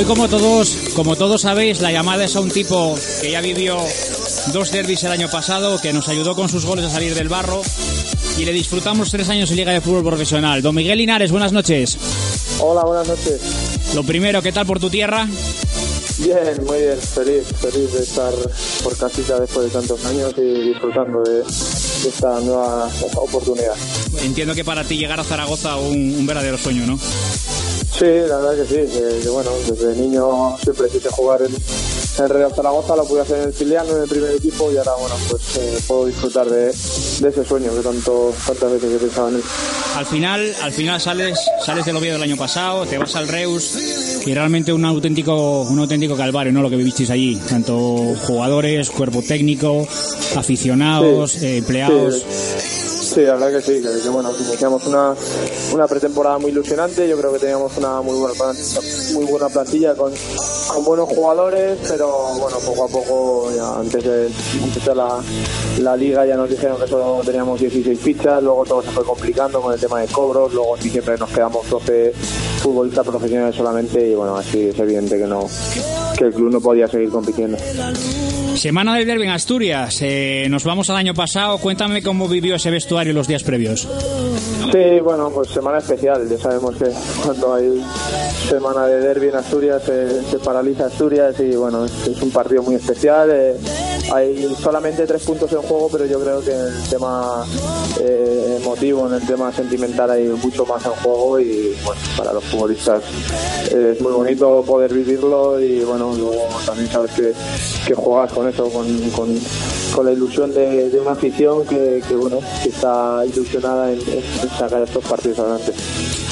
Hoy como todos, como todos sabéis, la llamada es a un tipo que ya vivió dos derbis el año pasado, que nos ayudó con sus goles a salir del barro y le disfrutamos tres años en Liga de Fútbol Profesional. Don Miguel Linares, buenas noches. Hola, buenas noches. Lo primero, ¿qué tal por tu tierra? Bien, muy bien, feliz, feliz de estar por casita después de tantos años y disfrutando de, de esta nueva oportunidad. Entiendo que para ti llegar a Zaragoza un, un verdadero sueño, ¿no? Sí, la verdad que sí, que, que bueno, desde niño siempre quise jugar en, en Real Zaragoza, lo pude hacer en el filial, en el primer equipo y ahora bueno, pues eh, puedo disfrutar de, de ese sueño que tanto, tantas veces he pensado en él. Al final, al final sales, sales del Oviedo del año pasado, te vas al Reus y realmente un auténtico, un auténtico calvario, ¿no? Lo que vivisteis allí, tanto jugadores, cuerpo técnico, aficionados, Sí, eh, empleados. sí. Sí, la verdad que sí, que, bueno, iniciamos una, una pretemporada muy ilusionante, yo creo que teníamos una muy buena plantilla, muy buena plantilla con, con buenos jugadores, pero bueno, poco a poco, ya antes de empezar la, la liga ya nos dijeron que solo teníamos 16 fichas, luego todo se fue complicando con el tema de cobros, luego en diciembre nos quedamos 12 futbolistas profesionales solamente y bueno, así es evidente que no que el club no podía seguir compitiendo. Semana del derby en Asturias. Eh, nos vamos al año pasado. Cuéntame cómo vivió ese vestuario los días previos. Sí, bueno, pues semana especial. Ya sabemos que cuando hay semana de derby en Asturias se, se paraliza Asturias y bueno, es, es un partido muy especial. eh, hay solamente tres puntos en juego, pero yo creo que en el tema eh, emotivo, en el tema sentimental hay mucho más en juego y bueno, para los futbolistas es muy bonito poder vivirlo y bueno, luego también sabes que, juegas con eso, con, la ilusión de, una afición que, bueno, que está ilusionada en sacar estos partidos adelante.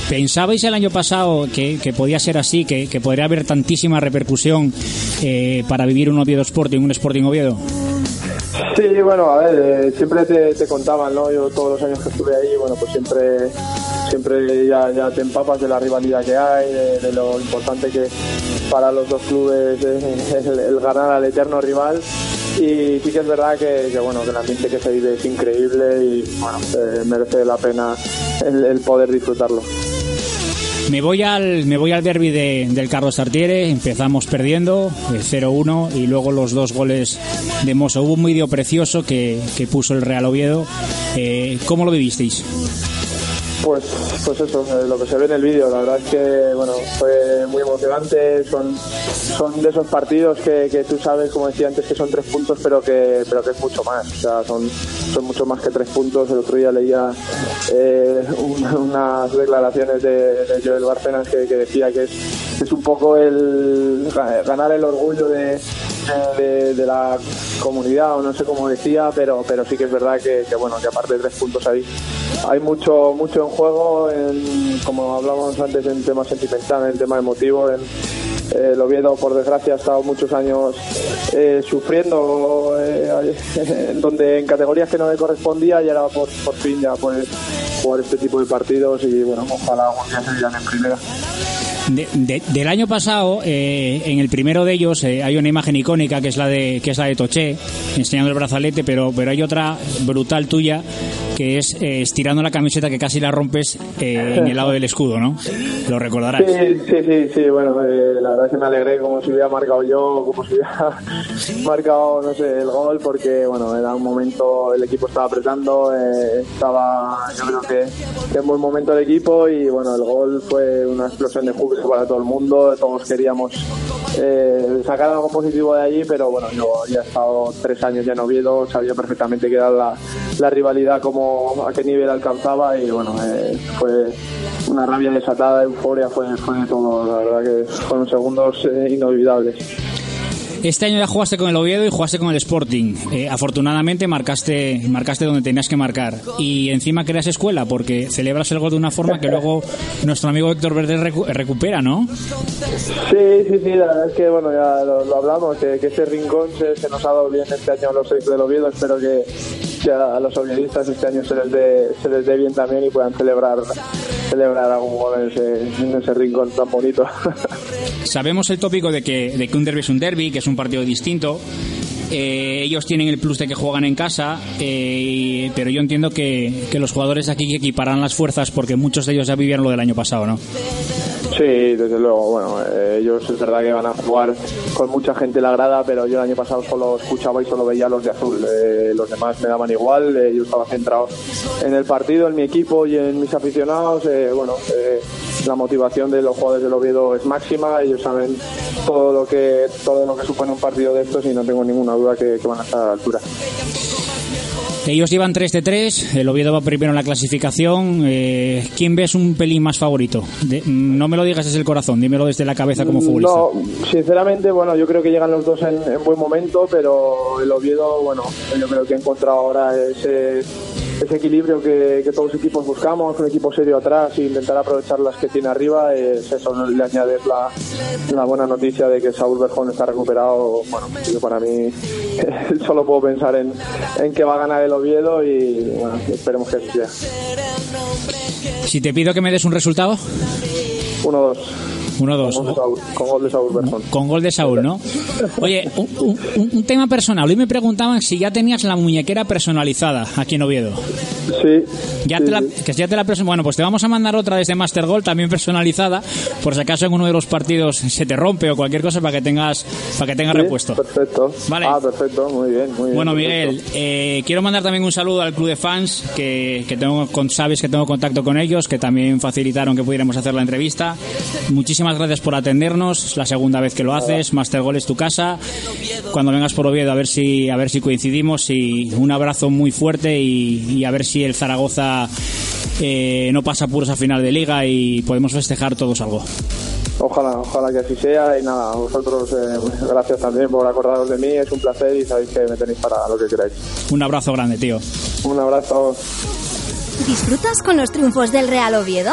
¿Pensabais el año pasado que, que podía ser así, que, que podría haber tantísima repercusión eh, para vivir un Oviedo Sporting, un Sporting Oviedo? Sí, bueno, a ver, eh, siempre te, contaban, ¿no? Yo todos los años que estuve ahí, bueno, pues siempre siempre ya, te empapas de la rivalidad que hay, de, lo importante que para los dos clubes es el, ganar al eterno rival y sí que es verdad que, que, bueno que el ambiente que se vive es increíble y bueno eh, merece la pena el poder disfrutarlo. Me voy al, me voy al derby de, del Carlos Tartiere, empezamos perdiendo, eh, 0-1, y luego los dos goles de Mosso. Hubo un vídeo precioso que, que puso el Real Oviedo. Eh, ¿Cómo lo vivisteis? Pues, pues eso, eh, lo que se ve en el vídeo, la verdad es que bueno, fue muy emocionante, son, son de esos partidos que, que tú sabes, como decía antes, que son tres puntos, pero que, pero que es mucho más, o sea, son, son mucho más que tres puntos. El otro día leía eh, un- unas declaraciones de, de Joel Bárcenas que, decía que es, es un poco el ga- ganar el orgullo de, de, la comunidad, o no sé cómo decía, pero, pero sí que es verdad que, que, bueno, que aparte de tres puntos ahí hay mucho mucho en juego, en, como hablábamos antes, en tema sentimental, en tema emotivo. En, eh, el por desgracia, ha estado muchos años eh, sufriendo, eh, donde en categorías que no le correspondía y ahora por, por fin ya puede jugar este tipo de partidos y bueno, ojalá algún día se vean en primera. De- de- del año pasado, eh, en el primero de ellos, eh, hay una imagen icónica que es la de que es la de Toché, enseñando el brazalete, pero, pero hay otra brutal tuya que es eh, estirando la camiseta que casi la rompes eh, en el lado del escudo, ¿no? Lo recordarás. Sí, sí, sí, bueno, eh, la verdad es que me alegré como si hubiera marcado yo, como si hubiera marcado, no sé, el gol, porque, bueno, era un momento, el equipo estaba apretando, estaba, yo creo que, que en buen momento el equipo y, bueno, el gol fue una explosión de júbilo para todo el mundo, todos queríamos sacar algo positivo de allí, pero bueno, yo ya he estado tres años ya en Oviedo, sabía perfectamente que era la, la rivalidad como a qué nivel alcanzaba y bueno, eh, fue una rabia desatada, euforia, fue, fue todo, la verdad que fueron segundos eh, inolvidables. Este año ya jugaste con el Oviedo y jugaste con el Sporting. Eh, afortunadamente marcaste, marcaste donde tenías que marcar. Y encima creas escuela porque celebras el gol de una forma que luego nuestro amigo Héctor Verde recupera, ¿no? Sí, sí, sí, la verdad es que bueno, ya lo, hablamos, que, ese rincón se, nos ha dado bien este año a los seis del Oviedo. Espero que, a los oviedistas este año se les dé, se les dé bien también y puedan celebrar celebrar algún gol en ese rincón tan bonito. Sabemos el tópico de que, de que un derby es un derby, que es un partido distinto. Eh, ellos tienen el plus de que juegan en casa, eh, pero yo entiendo que, los jugadores aquí equiparán las fuerzas porque muchos de ellos ya vivieron lo del año pasado, ¿no? Sí, desde luego. Bueno, eh, ellos es verdad que van a jugar con mucha gente en la grada, pero yo el año pasado solo escuchaba y solo veía los de azul. Eh, los demás me daban igual. Yo estaba centrado en el partido, en mi equipo y en mis aficionados. bueno, la motivación de los jugadores del Oviedo es máxima. Ellos saben todo lo que todo lo que supone un partido de estos y no tengo ninguna duda que, que van a estar a la altura. Ellos llevan 3 de 3, el Oviedo va primero en la clasificación. Eh, ¿Quién ves un pelín más favorito? no me lo digas desde el corazón, dímelo desde la cabeza como futbolista. No, sinceramente, bueno, yo creo que llegan los dos en, buen momento, pero el Oviedo, bueno, yo creo que ha encontrado ahora ese ese equilibrio que, todos los equipos buscamos, un equipo serio atrás e intentar aprovechar las que tiene arriba, es eso, le añades la, la buena noticia de que Saúl Berjón está recuperado, bueno, yo para mí solo puedo pensar en, en que va a ganar el Oviedo y bueno, esperemos que así sea. Si te pido que me des un resultado. 1-2. 1-2. Con, gol de Saúl Con gol de Saúl, ¿no? Oye, un, tema personal. Hoy me preguntaban si ya tenías la muñequera personalizada aquí en Oviedo. Sí. Ya te la, que ya te la Bueno, pues te vamos a mandar otra desde Master Gold, también personalizada, por si acaso en uno de los partidos se te rompe o cualquier cosa para que tengas para que tengas repuesto. Perfecto. Vale. Ah, perfecto. Muy bien, muy bien. Bueno, Miguel, eh, quiero mandar también un saludo al club de fans que, que tengo con, sabes que tengo contacto con ellos, que también facilitaron que pudiéramos hacer la entrevista. Muchísimas gracias por atendernos. Es la segunda vez que lo haces. Master Gol es tu casa. Cuando vengas por Oviedo a ver si a ver si coincidimos y un abrazo muy fuerte y, a ver si el Zaragoza eh, no pasa puros a final de liga y podemos festejar todos algo. Ojalá, ojalá que así sea y nada, vosotros eh, gracias también por acordaros de mí, es un placer y sabéis que me tenéis para lo que queráis. Un abrazo grande, tío. Un abrazo. ¿Disfrutas con los triunfos del Real Oviedo?